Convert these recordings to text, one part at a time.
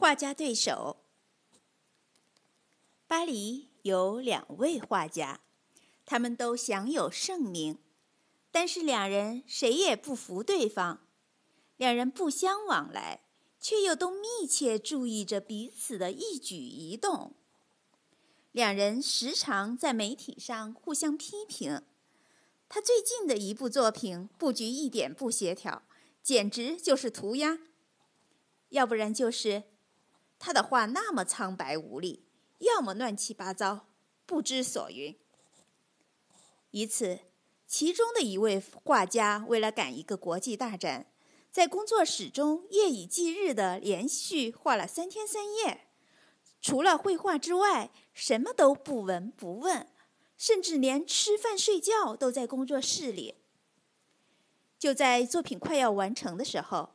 画家对手。巴黎有两位画家，他们都享有盛名，但是两人谁也不服对方。两人不相往来，却又都密切注意着彼此的一举一动。两人时常在媒体上互相批评。他最近的一部作品布局一点不协调，简直就是涂鸦；要不然就是他的画那么苍白无力，要么乱七八糟，不知所云。一次，其中的一位画家为了赶一个国际大展。在工作室中夜以继日的连续画了三天三夜，除了绘画之外，什么都不闻不问，甚至连吃饭睡觉都在工作室里。就在作品快要完成的时候，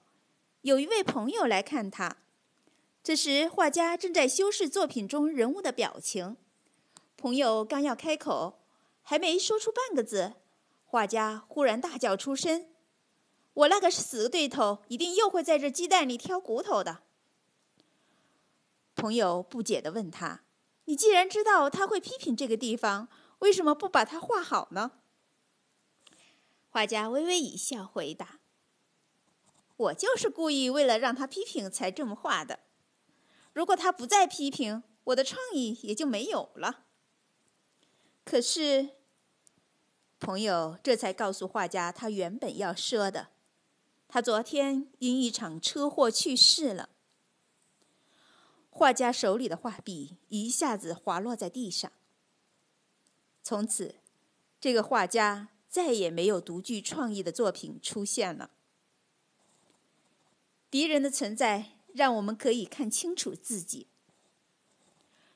有一位朋友来看他。这时，画家正在修饰作品中人物的表情。朋友刚要开口，还没说出半个字，画家忽然大叫出声。我那个死对头一定又会在这鸡蛋里挑骨头的。朋友不解地问他：“你既然知道他会批评这个地方，为什么不把它画好呢？”画家微微一笑，回答：“我就是故意为了让他批评才这么画的。如果他不再批评，我的创意也就没有了。”可是，朋友这才告诉画家他原本要说的。他昨天因一场车祸去世了。画家手里的画笔一下子滑落在地上。从此，这个画家再也没有独具创意的作品出现了。敌人的存在让我们可以看清楚自己。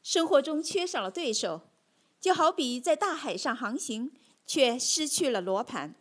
生活中缺少了对手，就好比在大海上航行，却失去了罗盘。